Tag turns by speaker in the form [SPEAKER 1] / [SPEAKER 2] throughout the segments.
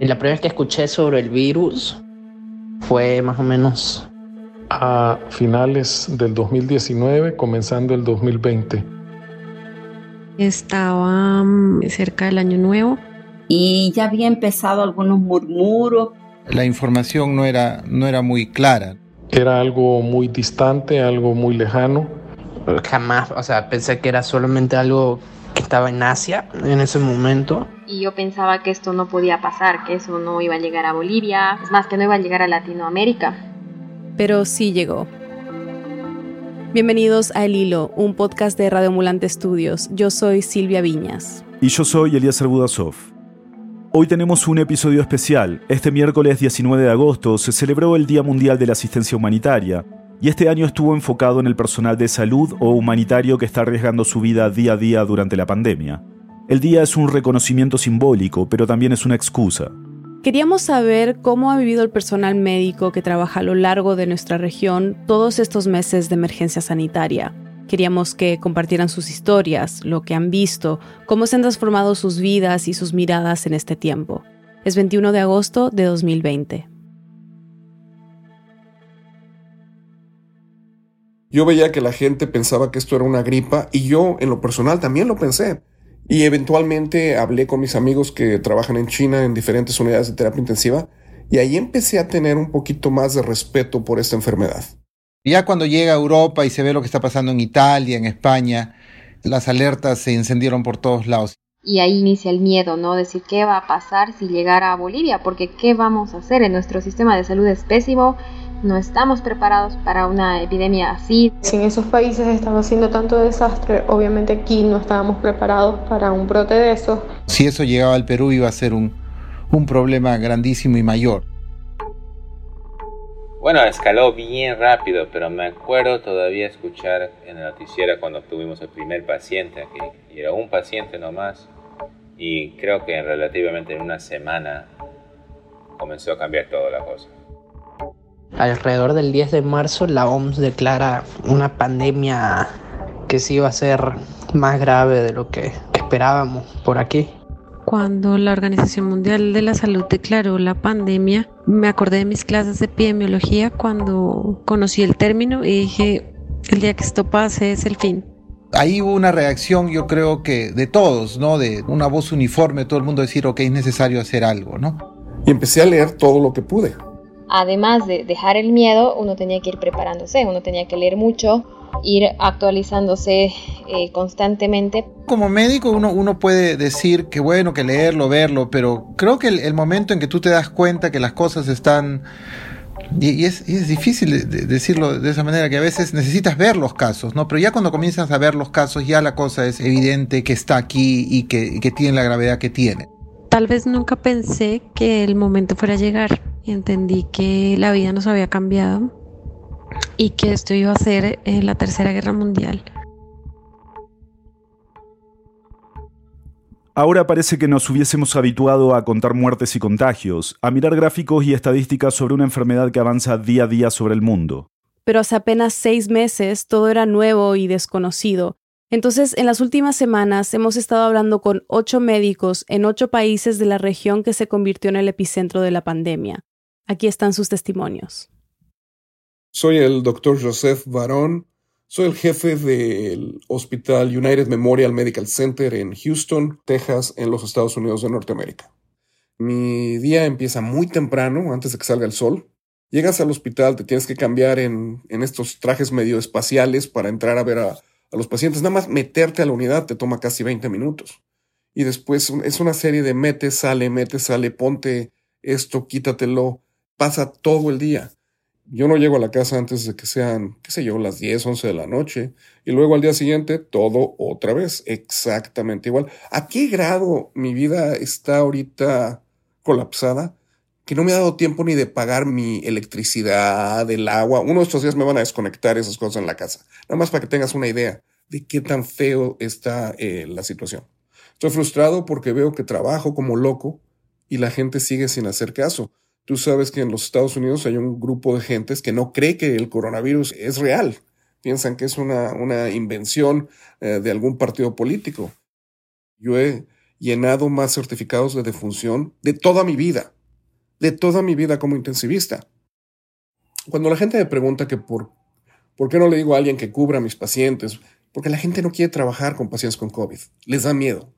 [SPEAKER 1] Y la primera vez que escuché sobre el virus fue más o menos
[SPEAKER 2] a finales del 2019, comenzando el 2020.
[SPEAKER 3] Estaba mm, cerca del año nuevo.
[SPEAKER 4] Y ya había empezado algunos murmuros.
[SPEAKER 5] La información no era, no era muy clara.
[SPEAKER 2] Era algo muy distante, algo muy lejano.
[SPEAKER 1] Jamás, o sea, pensé que era solamente algo que estaba en Asia en ese momento.
[SPEAKER 3] Y yo pensaba que esto no podía pasar, que eso no iba a llegar a Bolivia, es más, que no iba a llegar a Latinoamérica.
[SPEAKER 6] Pero sí llegó. Bienvenidos a El Hilo, un podcast de Radio Ambulante Estudios. Yo soy Silvia Viñas.
[SPEAKER 7] Y yo soy Elías Budasov. Hoy tenemos un episodio especial. Este miércoles 19 de agosto se celebró el Día Mundial de la Asistencia Humanitaria, y este año estuvo enfocado en el personal de salud o humanitario que está arriesgando su vida día a día durante la pandemia. El día es un reconocimiento simbólico, pero también es una excusa.
[SPEAKER 6] Queríamos saber cómo ha vivido el personal médico que trabaja a lo largo de nuestra región todos estos meses de emergencia sanitaria. Queríamos que compartieran sus historias, lo que han visto, cómo se han transformado sus vidas y sus miradas en este tiempo. Es 21 de agosto de 2020.
[SPEAKER 8] Yo veía que la gente pensaba que esto era una gripa y yo en lo personal también lo pensé. Y eventualmente hablé con mis amigos que trabajan en China en diferentes unidades de terapia intensiva y ahí empecé a tener un poquito más de respeto por esta enfermedad.
[SPEAKER 5] Ya cuando llega a Europa y se ve lo que está pasando en Italia, en España, las alertas se encendieron por todos lados.
[SPEAKER 3] Y ahí inicia el miedo, ¿no? Decir qué va a pasar si llegara a Bolivia, porque qué vamos a hacer en nuestro sistema de salud es pésimo, no estamos preparados para una epidemia así.
[SPEAKER 9] Si en esos países estaba haciendo tanto desastre, obviamente aquí no estábamos preparados para un brote de eso.
[SPEAKER 5] Si eso llegaba al Perú iba a ser un, un problema grandísimo y mayor.
[SPEAKER 10] Bueno, escaló bien rápido, pero me acuerdo todavía escuchar en el noticiero cuando tuvimos el primer paciente aquí. Y era un paciente nomás. Y creo que relativamente en una semana comenzó a cambiar toda la cosa.
[SPEAKER 1] Alrededor del 10 de marzo la OMS declara una pandemia que sí iba a ser más grave de lo que esperábamos por aquí.
[SPEAKER 3] Cuando la Organización Mundial de la Salud declaró la pandemia, me acordé de mis clases de epidemiología cuando conocí el término y dije, el día que esto pase es el fin.
[SPEAKER 5] Ahí hubo una reacción, yo creo que de todos, ¿no? De una voz uniforme, todo el mundo decir, ok, es necesario hacer algo, ¿no?
[SPEAKER 8] Y empecé a leer todo lo que pude
[SPEAKER 3] además de dejar el miedo, uno tenía que ir preparándose, uno tenía que leer mucho, ir actualizándose eh, constantemente.
[SPEAKER 5] Como médico uno, uno puede decir que bueno, que leerlo, verlo, pero creo que el, momento en que tú te das cuenta que las cosas están... Y, es, difícil decirlo de esa manera, que a veces necesitas ver los casos, ¿no? Pero ya cuando comienzas a ver los casos, ya la cosa es evidente que está aquí y que, y que tiene la gravedad que tiene.
[SPEAKER 3] Tal vez nunca pensé que el momento fuera a llegar entendí que la vida nos había cambiado y que esto iba a ser eh, la Tercera Guerra Mundial.
[SPEAKER 7] Ahora parece que nos hubiésemos habituado a contar muertes y contagios, a mirar gráficos y estadísticas sobre una enfermedad que avanza día a día sobre el mundo.
[SPEAKER 6] Pero hace apenas seis meses todo era nuevo y desconocido. Entonces, en las últimas semanas hemos estado hablando con ocho médicos en ocho países de la región que se convirtió en el epicentro de la pandemia. Aquí están sus testimonios.
[SPEAKER 8] Soy el doctor Joseph Barón. Soy el jefe del Hospital United Memorial Medical Center en Houston, Texas, en los Estados Unidos de Norteamérica. Mi día empieza muy temprano, antes de que salga el sol. Llegas al hospital, te tienes que cambiar en, estos trajes medio espaciales para entrar a ver a, a los pacientes. Nada más meterte a la unidad te toma casi 20 minutos. Y después es una serie de mete, sale, mete, sale, ponte esto, quítatelo pasa todo el día. Yo no llego a la casa antes de que sean, qué sé yo, las 10, 11 de la noche. Y luego al día siguiente, todo otra vez, exactamente igual. ¿A qué grado mi vida está ahorita colapsada? Que no me ha dado tiempo ni de pagar mi electricidad, el agua. Uno de estos días me van a desconectar esas cosas en la casa. Nada más para que tengas una idea de qué tan feo está eh, la situación. Estoy frustrado porque veo que trabajo como loco y la gente sigue sin hacer caso. Tú sabes que en los Estados Unidos hay un grupo de gentes que no cree que el coronavirus es real. Piensan que es una, una invención eh, de algún partido político. Yo he llenado más certificados de defunción de toda mi vida, de toda mi vida como intensivista. Cuando la gente me pregunta que por, por qué no le digo a alguien que cubra a mis pacientes, porque la gente no quiere trabajar con pacientes con COVID, les da miedo.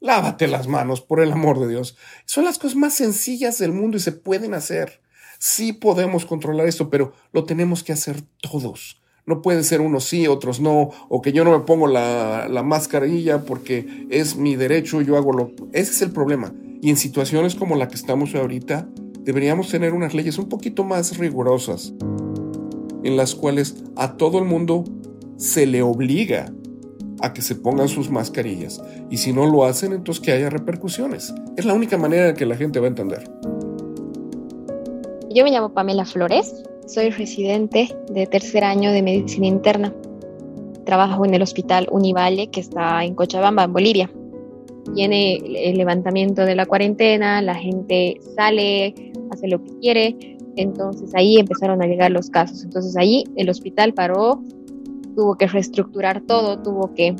[SPEAKER 8] Lávate las manos, por el amor de Dios. Son las cosas más sencillas del mundo y se pueden hacer. Sí podemos controlar esto, pero lo tenemos que hacer todos. No puede ser unos sí, otros no, o que yo no me pongo la, la mascarilla porque es mi derecho, yo hago lo... Ese es el problema. Y en situaciones como la que estamos ahorita, deberíamos tener unas leyes un poquito más rigurosas, en las cuales a todo el mundo se le obliga a que se pongan sus mascarillas. Y si no lo hacen, entonces que haya repercusiones. Es la única manera que la gente va a entender.
[SPEAKER 11] Yo me llamo Pamela Flores, soy residente de tercer año de medicina interna. Trabajo en el hospital Univalle que está en Cochabamba, en Bolivia. Viene el levantamiento de la cuarentena, la gente sale, hace lo que quiere, entonces ahí empezaron a llegar los casos. Entonces ahí el hospital paró, tuvo que reestructurar todo, tuvo que,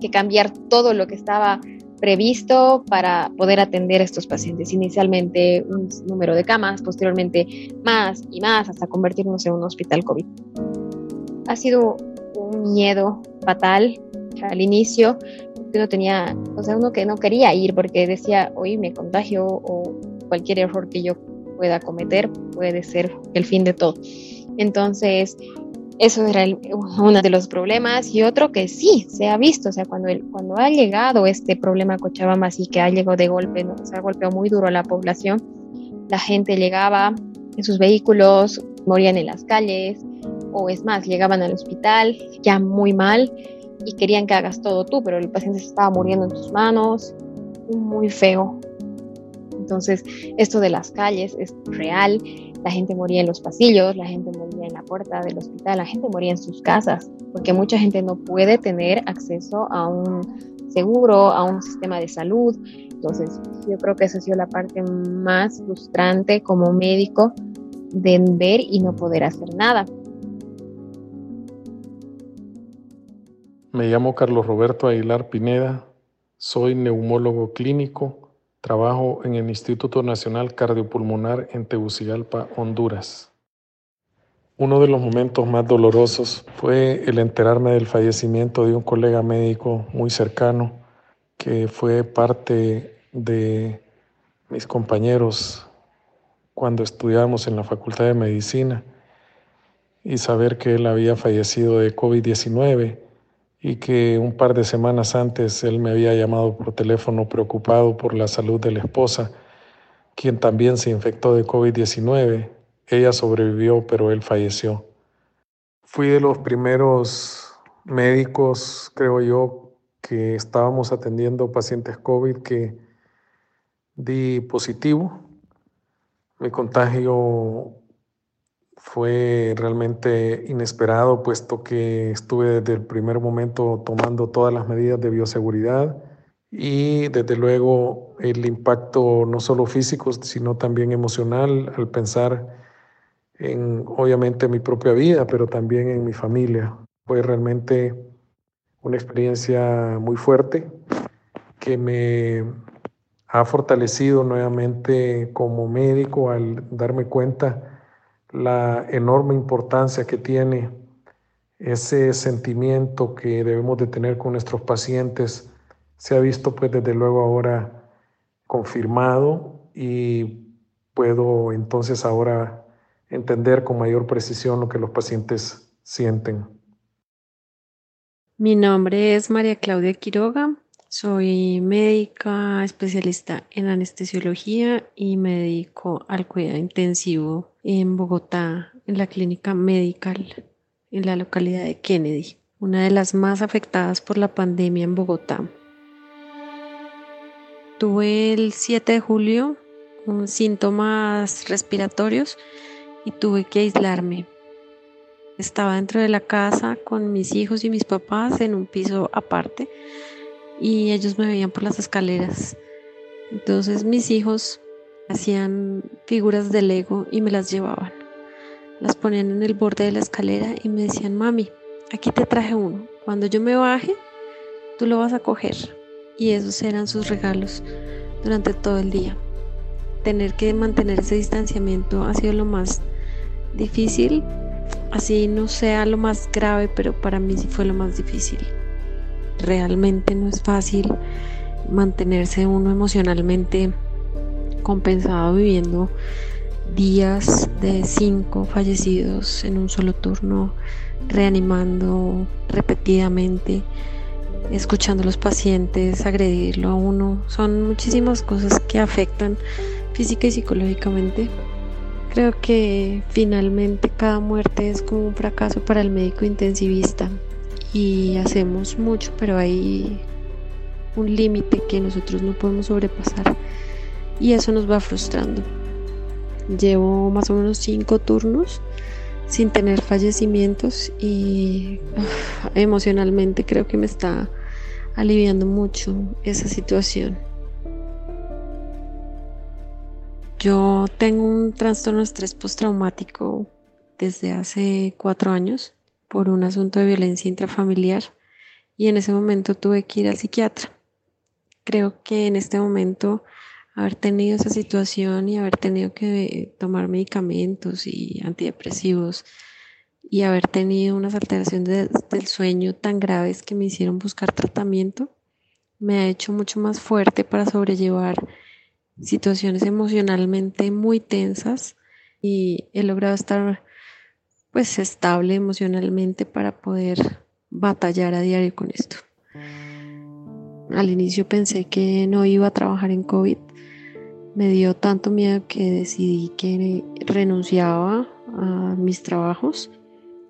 [SPEAKER 11] que cambiar todo lo que estaba previsto para poder atender a estos pacientes. Inicialmente un número de camas, posteriormente más y más hasta convertirnos en un hospital COVID. Ha sido un miedo fatal al inicio, uno tenía, o sea, uno que no quería ir porque decía, hoy me contagio o cualquier error que yo pueda cometer puede ser el fin de todo. Entonces, eso era uno de los problemas y otro que sí se ha visto, o sea, cuando, el, cuando ha llegado este problema a Cochabamba, así que ha llegado de golpe, ¿no? se ha golpeado muy duro a la población, la gente llegaba en sus vehículos, morían en las calles, o es más, llegaban al hospital ya muy mal y querían que hagas todo tú, pero el paciente se estaba muriendo en tus manos, muy feo. Entonces, esto de las calles es real, la gente moría en los pasillos, la gente moría en la puerta del hospital, la gente moría en sus casas, porque mucha gente no puede tener acceso a un seguro, a un sistema de salud. Entonces, yo creo que esa ha sido la parte más frustrante como médico de ver y no poder hacer nada.
[SPEAKER 2] Me llamo Carlos Roberto Aguilar Pineda, soy neumólogo clínico Trabajo en el Instituto Nacional Cardiopulmonar en Tegucigalpa, Honduras. Uno de los momentos más dolorosos fue el enterarme del fallecimiento de un colega médico muy cercano que fue parte de mis compañeros cuando estudiábamos en la Facultad de Medicina y saber que él había fallecido de COVID-19 y que un par de semanas antes él me había llamado por teléfono preocupado por la salud de la esposa, quien también se infectó de COVID-19. Ella sobrevivió, pero él falleció. Fui de los primeros médicos, creo yo, que estábamos atendiendo pacientes COVID que di positivo. Mi contagio fue realmente inesperado, puesto que estuve desde el primer momento tomando todas las medidas de bioseguridad y desde luego el impacto no solo físico, sino también emocional al pensar en obviamente mi propia vida, pero también en mi familia. Fue realmente una experiencia muy fuerte que me ha fortalecido nuevamente como médico al darme cuenta la enorme importancia que tiene ese sentimiento que debemos de tener con nuestros pacientes se ha visto pues desde luego ahora confirmado y puedo entonces ahora entender con mayor precisión lo que los pacientes sienten.
[SPEAKER 3] Mi nombre es María Claudia Quiroga, soy médica especialista en anestesiología y me dedico al cuidado intensivo en Bogotá, en la clínica medical en la localidad de Kennedy, una de las más afectadas por la pandemia en Bogotá. Tuve el 7 de julio síntomas respiratorios y tuve que aislarme. Estaba dentro de la casa con mis hijos y mis papás en un piso aparte y ellos me veían por las escaleras. Entonces mis hijos hacían figuras de Lego y me las llevaban. Las ponían en el borde de la escalera y me decían, mami, aquí te traje uno. Cuando yo me baje, tú lo vas a coger. y esos eran sus regalos durante todo el día. Tener que mantener ese distanciamiento ha sido lo más difícil, así no sea lo más grave, pero para mí sí fue lo más difícil. Realmente no es fácil mantenerse uno emocionalmente compensado viviendo días de cinco fallecidos en un solo turno, reanimando repetidamente, escuchando a los pacientes, agredirlo a uno. Son muchísimas cosas que afectan física y psicológicamente. Creo que finalmente cada muerte es como un fracaso para el médico intensivista y hacemos mucho, pero hay un límite que nosotros no podemos sobrepasar y eso nos va frustrando. Llevo más o menos cinco turnos sin tener fallecimientos y emocionalmente creo que me está aliviando mucho esa situación. Yo tengo un trastorno de estrés postraumático desde hace cuatro años por un asunto de violencia intrafamiliar y en ese momento tuve que ir al psiquiatra. Creo que en este momento haber tenido esa situación y haber tenido que tomar medicamentos y antidepresivos y haber tenido unas alteraciones del sueño tan graves que me hicieron buscar tratamiento, me ha hecho mucho más fuerte para sobrellevar situaciones emocionalmente muy tensas y he logrado estar pues estable emocionalmente para poder batallar a diario con esto. Al inicio pensé que no iba a trabajar en COVID me dio tanto miedo que decidí que renunciaba a mis trabajos.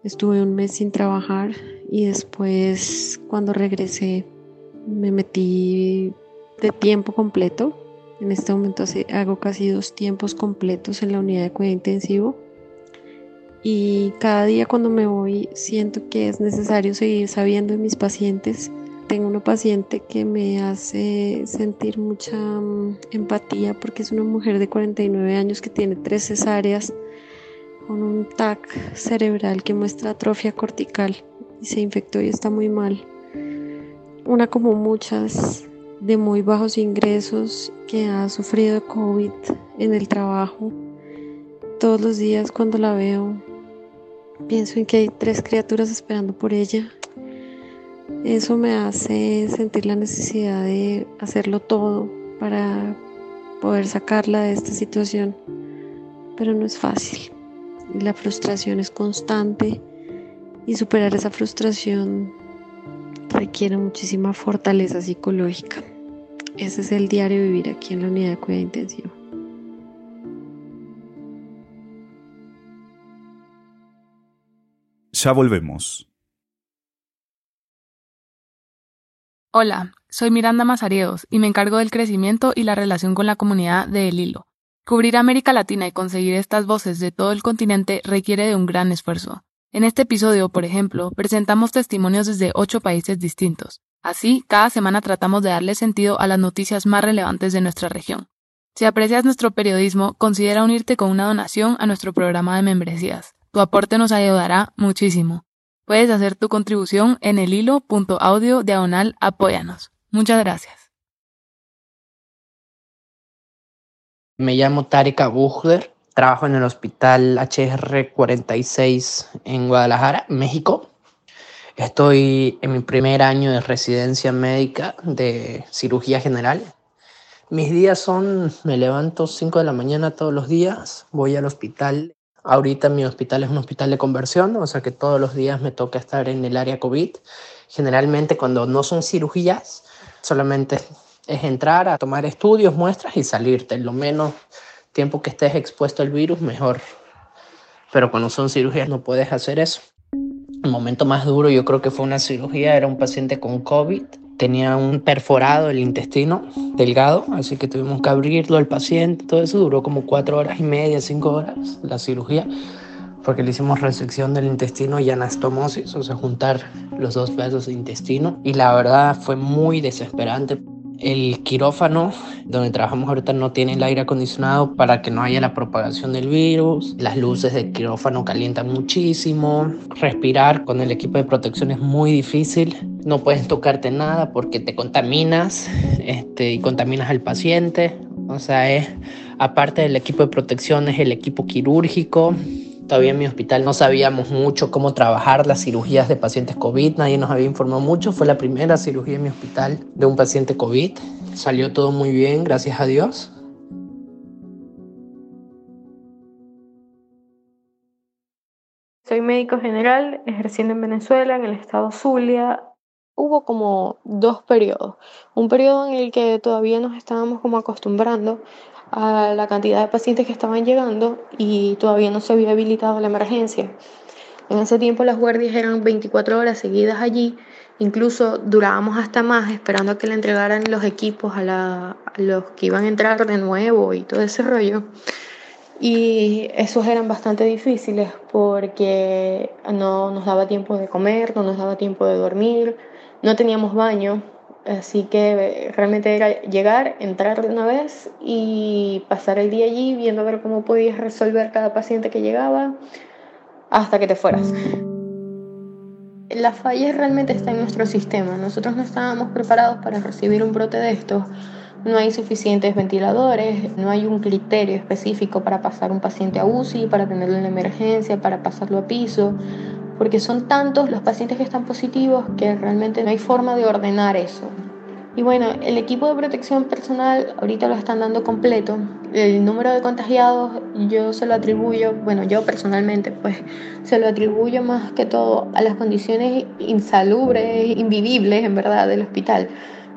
[SPEAKER 3] Estuve un mes sin trabajar y después cuando regresé me metí de tiempo completo. En este momento hago casi dos tiempos completos en la unidad de cuidado intensivo. Y cada día cuando me voy siento que es necesario seguir sabiendo de mis pacientes tengo una paciente que me hace sentir mucha mm, empatía porque es una mujer de 49 años que tiene tres cesáreas con un TAC cerebral que muestra atrofia cortical y se infectó y está muy mal. Una como muchas de muy bajos ingresos que ha sufrido COVID en el trabajo. Todos los días cuando la veo pienso en que hay tres criaturas esperando por ella eso me hace sentir la necesidad de hacerlo todo para poder sacarla de esta situación, pero no es fácil. La frustración es constante y superar esa frustración requiere muchísima fortaleza psicológica. Ese es el diario vivir aquí en la unidad de cuidado intensivo.
[SPEAKER 7] Ya volvemos.
[SPEAKER 12] Hola, soy Miranda Mazareos y me encargo del crecimiento y la relación con la comunidad de El Hilo. Cubrir América Latina y conseguir estas voces de todo el continente requiere de un gran esfuerzo. En este episodio, por ejemplo, presentamos testimonios desde ocho países distintos. Así, cada semana tratamos de darle sentido a las noticias más relevantes de nuestra región. Si aprecias nuestro periodismo, considera unirte con una donación a nuestro programa de membresías. Tu aporte nos ayudará muchísimo. Puedes hacer tu contribución en el hilo.audio diagonal apóyanos. Muchas gracias.
[SPEAKER 1] Me llamo Tarek Buchler, trabajo en el hospital HR 46 en Guadalajara, México. Estoy en mi primer año de residencia médica de cirugía general. Mis días son, me levanto 5 de la mañana todos los días, voy al hospital Ahorita mi hospital es un hospital de conversión, o sea que todos los días me toca estar en el área COVID. Generalmente cuando no son cirugías, solamente es entrar a tomar estudios, muestras y salirte. Lo menos tiempo que estés expuesto al virus, mejor. Pero cuando son cirugías no puedes hacer eso. El momento más duro yo creo que fue una cirugía, era un paciente con COVID tenía un perforado el intestino delgado, así que tuvimos que abrirlo al paciente, todo eso duró como cuatro horas y media, cinco horas la cirugía, porque le hicimos resección del intestino y anastomosis, o sea, juntar los dos pedazos de intestino, y la verdad fue muy desesperante. El quirófano donde trabajamos ahorita no tiene el aire acondicionado para que no haya la propagación del virus. Las luces del quirófano calientan muchísimo. Respirar con el equipo de protección es muy difícil. No puedes tocarte nada porque te contaminas este, y contaminas al paciente. O sea, es aparte del equipo de protección, es el equipo quirúrgico Todavía en mi hospital no sabíamos mucho cómo trabajar las cirugías de pacientes COVID, nadie nos había informado mucho. Fue la primera cirugía en mi hospital de un paciente COVID. Salió todo muy bien, gracias a Dios.
[SPEAKER 9] Soy médico general, ejerciendo en Venezuela, en el estado Zulia. Hubo como dos periodos. Un periodo en el que todavía nos estábamos como acostumbrando a la cantidad de pacientes que estaban llegando y todavía no se había habilitado la emergencia. En ese tiempo las guardias eran 24 horas seguidas allí, incluso durábamos hasta más esperando a que le entregaran los equipos a, los que iban a entrar de nuevo y todo ese rollo. Y esos eran bastante difíciles porque no nos daba tiempo de comer, no nos daba tiempo de dormir, no teníamos baño, Así que eh, realmente era llegar, entrar de una vez y pasar el día allí viendo a ver cómo podías resolver cada paciente que llegaba hasta que te fueras. La falla realmente está en nuestro sistema. Nosotros no estábamos preparados para recibir un brote de estos. No hay suficientes ventiladores, no hay un criterio específico para pasar un paciente a UCI, para tenerlo en emergencia, para pasarlo a piso porque son tantos los pacientes que están positivos que realmente no hay forma de ordenar eso. Y bueno, el equipo de protección personal ahorita lo están dando completo. El número de contagiados yo se lo atribuyo, bueno, yo personalmente pues se lo atribuyo más que todo a las condiciones insalubres, invivibles en verdad del hospital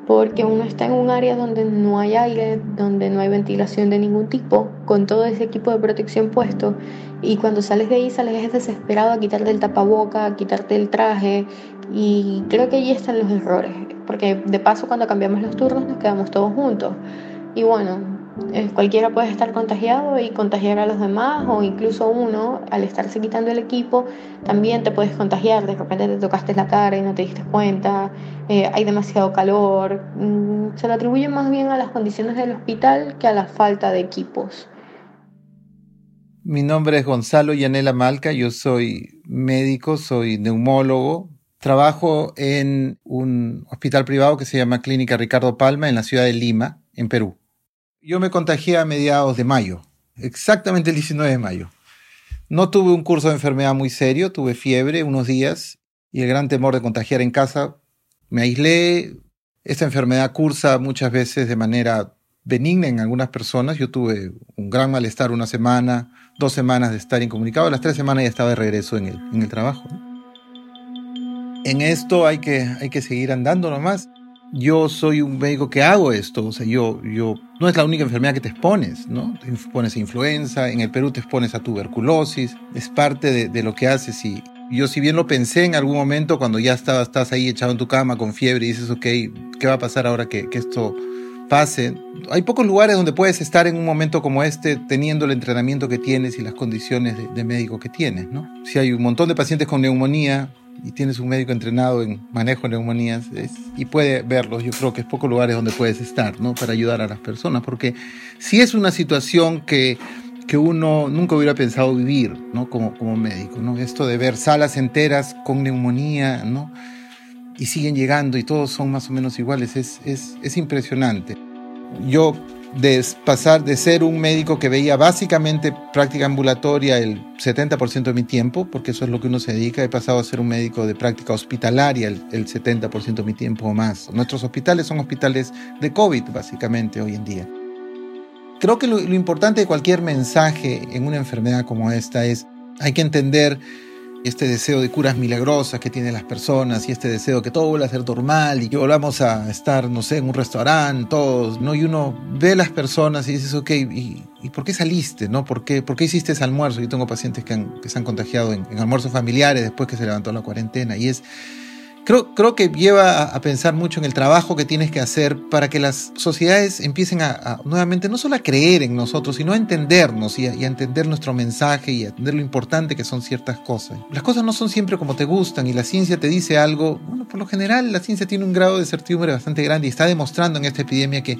[SPEAKER 9] porque uno está en un área donde no hay aire, donde no hay ventilación de ningún tipo, con todo ese equipo de protección puesto, y cuando sales de ahí sales desesperado a quitarte el tapaboca, a quitarte el traje, y creo que allí están los errores, porque de paso cuando cambiamos los turnos nos quedamos todos juntos, y bueno, eh, cualquiera puede estar contagiado y contagiar a los demás o incluso uno al estarse quitando el equipo también te puedes contagiar, de repente te tocaste la cara y no te diste cuenta, eh, hay demasiado calor, mm, se lo atribuye más bien a las condiciones del hospital que a la falta de equipos.
[SPEAKER 5] Mi nombre es Gonzalo Yanela Malca, yo soy médico, soy neumólogo, trabajo en un hospital privado que se llama Clínica Ricardo Palma en la ciudad de Lima, en Perú. Yo me contagié a mediados de mayo, exactamente el 19 de mayo. No tuve un curso de enfermedad muy serio, tuve fiebre unos días y el gran temor de contagiar en casa. Me aislé. Esta enfermedad cursa muchas veces de manera benigna en algunas personas. Yo tuve un gran malestar una semana, dos semanas de estar incomunicado. las tres semanas ya estaba de regreso en el, trabajo. En esto hay que, hay que seguir andando nomás yo soy un médico que hago esto, o sea, yo, yo, no es la única enfermedad que te expones, ¿no? Te expones a influenza, en el Perú te expones a tuberculosis, es parte de, de lo que haces y yo si bien lo pensé en algún momento cuando ya estabas, estás ahí echado en tu cama con fiebre y dices, ok, ¿qué va a pasar ahora que, que esto pase? Hay pocos lugares donde puedes estar en un momento como este teniendo el entrenamiento que tienes y las condiciones de, de médico que tienes, ¿no? Si hay un montón de pacientes con neumonía, y tienes un médico entrenado en manejo de neumonías y puede verlos, yo creo que es pocos lugares donde puedes estar, ¿no? Para ayudar a las personas, porque si es una situación que, que uno nunca hubiera pensado vivir, ¿no? Como, como médico, ¿no? Esto de ver salas enteras con neumonía, ¿no? Y siguen llegando y todos son más o menos iguales, es, es, es impresionante. Yo de pasar de ser un médico que veía básicamente práctica ambulatoria el 70% de mi tiempo, porque eso es lo que uno se dedica, he pasado a ser un médico de práctica hospitalaria el, 70% de mi tiempo o más. Nuestros hospitales son hospitales de COVID, básicamente, hoy en día. Creo que lo, lo importante de cualquier mensaje en una enfermedad como esta es, hay que entender este deseo de curas milagrosas que tienen las personas y este deseo que todo vuelva a ser normal y que volvamos a estar, no sé, en un restaurante, todos, ¿no? Y uno ve a las personas y dices, ok, ¿y, por qué saliste, no? ¿Por qué, ¿Por qué hiciste ese almuerzo? Yo tengo pacientes que, se han contagiado en, almuerzos familiares después que se levantó la cuarentena y es creo, creo que lleva a, pensar mucho en el trabajo que tienes que hacer para que las sociedades empiecen a, nuevamente no solo a creer en nosotros, sino a entendernos y a, entender nuestro mensaje y a entender lo importante que son ciertas cosas. Las cosas no son siempre como te gustan y la ciencia te dice algo. Bueno, por lo general la ciencia tiene un grado de certidumbre bastante grande y está demostrando en esta epidemia que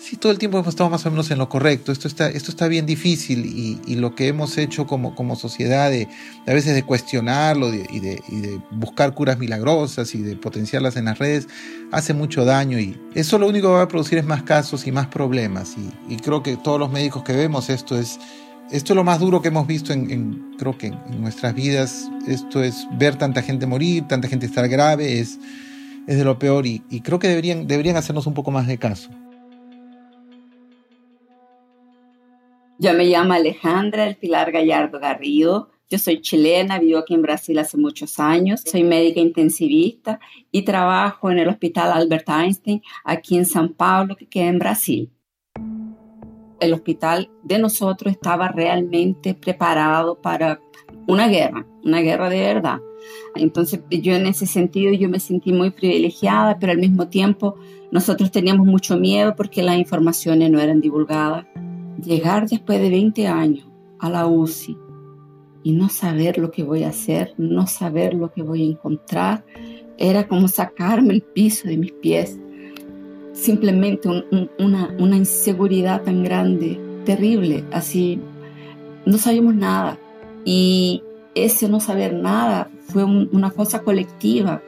[SPEAKER 5] sí, todo el tiempo hemos estado más o menos en lo correcto. Esto está, esto está bien difícil y, lo que hemos hecho como, como sociedad de, a veces de cuestionarlo y, de, buscar curas milagrosas y de potenciarlas en las redes hace mucho daño y eso lo único que va a producir es más casos y más problemas. Y, creo que todos los médicos que vemos esto es... Esto es lo más duro que hemos visto en, creo que nuestras vidas. Esto es ver tanta gente morir, tanta gente estar grave, es, es de lo peor y, y creo que deberían, deberían hacernos un poco más de caso.
[SPEAKER 4] Yo me llamo Alejandra El Pilar Gallardo Garrido. Yo soy chilena, vivo aquí en Brasil hace muchos años. Soy médica intensivista y trabajo en el Hospital Albert Einstein aquí en San Paulo, que queda en Brasil. El hospital de nosotros estaba realmente preparado para una guerra, una guerra de verdad. Entonces yo en ese sentido yo me sentí muy privilegiada, pero al mismo tiempo nosotros teníamos mucho miedo porque las informaciones no eran divulgadas llegar después de 20 años a la UCI y no saber lo que voy a hacer, no saber lo que voy a encontrar, era como sacarme el piso de mis pies. Simplemente una, una inseguridad tan grande, terrible, así no sabíamos nada. Y ese no saber nada fue una cosa colectiva.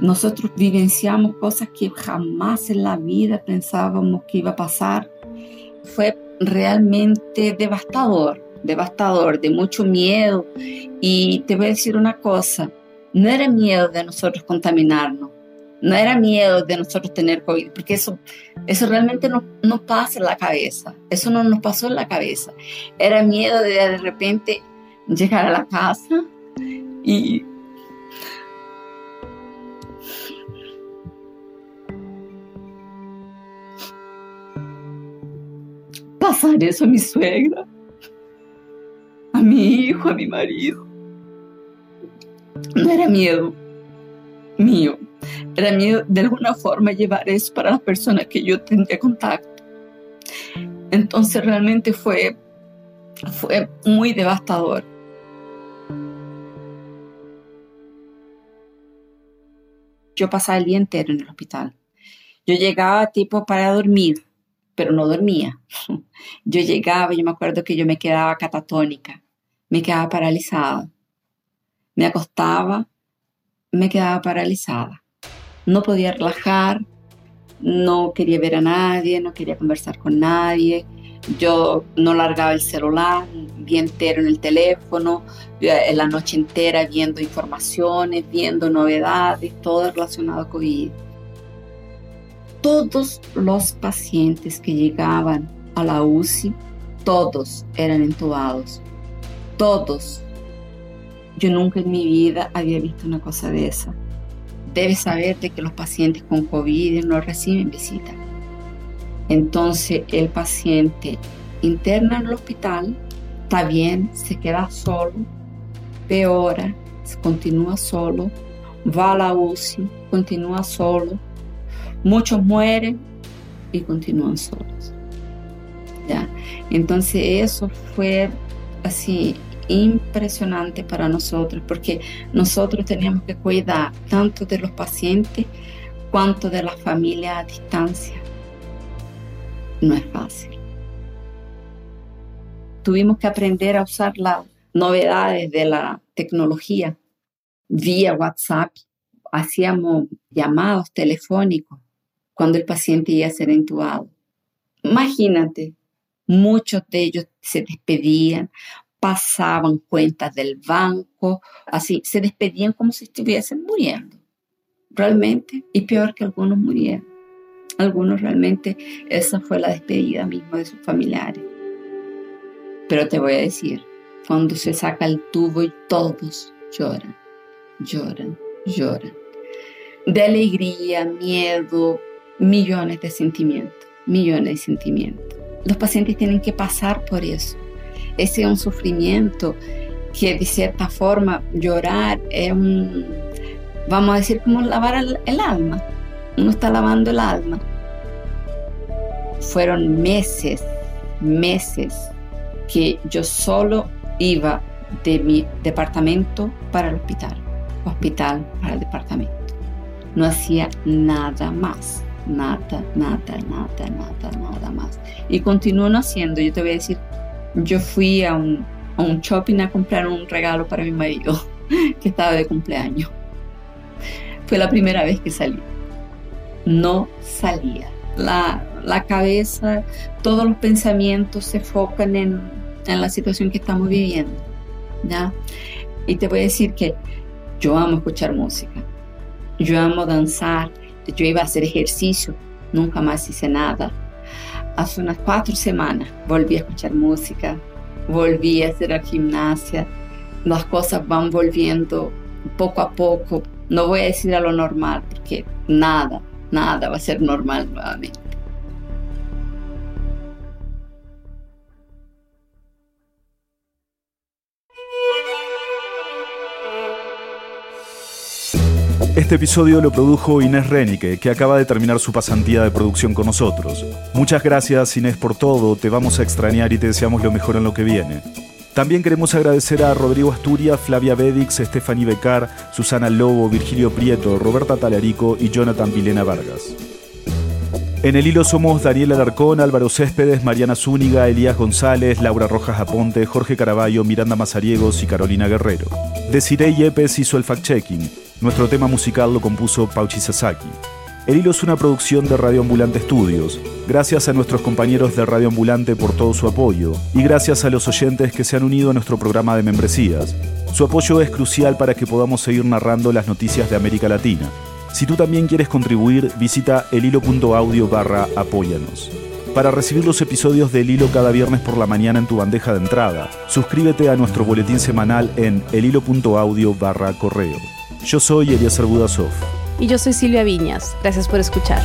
[SPEAKER 4] Nosotros vivenciamos cosas que jamás en la vida pensábamos que iba a pasar. Fue realmente devastador, devastador, de mucho miedo. Y te voy a decir una cosa, no era miedo de nosotros contaminarnos, no era miedo de nosotros tener COVID, porque eso, eso realmente no, no pasa en la cabeza, eso no nos pasó en la cabeza. Era miedo de de repente llegar a la casa y pasar eso a mi suegra, a mi hijo, a mi marido. No era miedo mío, era miedo de alguna forma llevar eso para las personas que yo tendría contacto. Entonces realmente fue, fue muy devastador. Yo pasaba el día entero en el hospital. Yo llegaba tipo para dormir pero no dormía. Yo llegaba, yo me acuerdo que yo me quedaba catatónica, me quedaba paralizada. Me acostaba, me quedaba paralizada. No podía relajar, no quería ver a nadie, no quería conversar con nadie. Yo no largaba el celular, vi entero en el teléfono, la noche entera viendo informaciones, viendo novedades, todo relacionado a COVID todos los pacientes que llegaban a la UCI, todos eran entubados. Todos. Yo nunca en mi vida había visto una cosa de esa. Debes saberte que los pacientes con COVID no reciben visita. Entonces el paciente interna en el hospital, está bien, se queda solo, peora, continúa solo, va a la UCI, continúa solo, Muchos mueren y continúan solos. ¿ya? Entonces eso fue así impresionante para nosotros porque nosotros teníamos que cuidar tanto de los pacientes cuanto de la familia a distancia. No es fácil. Tuvimos que aprender a usar las novedades de la tecnología vía WhatsApp. Hacíamos llamados telefónicos cuando el paciente iba a ser intubado. Imagínate, muchos de ellos se despedían, pasaban cuentas del banco, así, se despedían como si estuviesen muriendo, realmente, y peor que algunos murieron. Algunos realmente, esa fue la despedida misma de sus familiares. Pero te voy a decir, cuando se saca el tubo y todos lloran, lloran, lloran. De alegría, miedo, millones de sentimientos, millones de sentimientos. Los pacientes tienen que pasar por eso. Ese es un sufrimiento que de cierta forma llorar es un, vamos a decir, como lavar el, alma. Uno está lavando el alma. Fueron meses, meses que yo solo iba de mi departamento para el hospital, hospital para el departamento. No hacía nada más, nada, nada, nada, nada, nada más. Y continúo haciendo. Yo te voy a decir, yo fui a un, a un shopping a comprar un regalo para mi marido que estaba de cumpleaños. Fue la primera vez que salí. No salía. La, la cabeza, todos los pensamientos se enfocan en, en la situación que estamos viviendo. ¿ya? Y te voy a decir que yo amo escuchar música, yo amo danzar, yo iba a hacer ejercicio, nunca más hice nada. Hace unas cuatro semanas volví a escuchar música, volví a hacer gimnasia, las cosas van volviendo poco a poco, no voy a decir a lo normal, porque nada, nada va a ser normal nuevamente.
[SPEAKER 7] Este episodio lo produjo Inés Renique, que acaba de terminar su pasantía de producción con nosotros. Muchas gracias Inés por todo, te vamos a extrañar y te deseamos lo mejor en lo que viene. También queremos agradecer a Rodrigo Asturias, Flavia Bedix, Stephanie Becar, Susana Lobo, Virgilio Prieto, Roberta Talarico y Jonathan Vilena Vargas. En el hilo somos Daniel Alarcón, Álvaro Céspedes, Mariana Zúñiga, Elías González, Laura Rojas Aponte, Jorge Caraballo, Miranda Mazariegos y Carolina Guerrero. Desiree Yepes hizo el fact-checking. Nuestro tema musical lo compuso Pauchi Sasaki. El hilo es una producción de Radio Ambulante Estudios. Gracias a nuestros compañeros de Radio Ambulante por todo su apoyo y gracias a los oyentes que se han unido a nuestro programa de membresías. Su apoyo es crucial para que podamos seguir narrando las noticias de América Latina. Si tú también quieres contribuir, visita elhilo.audio barra apóyanos. Para recibir los episodios del Hilo cada viernes por la mañana en tu bandeja de entrada, suscríbete a nuestro boletín semanal en elhilo.audio barra correo. Yo soy Eliezer Budasov.
[SPEAKER 6] Y yo soy Silvia Viñas. Gracias por escuchar.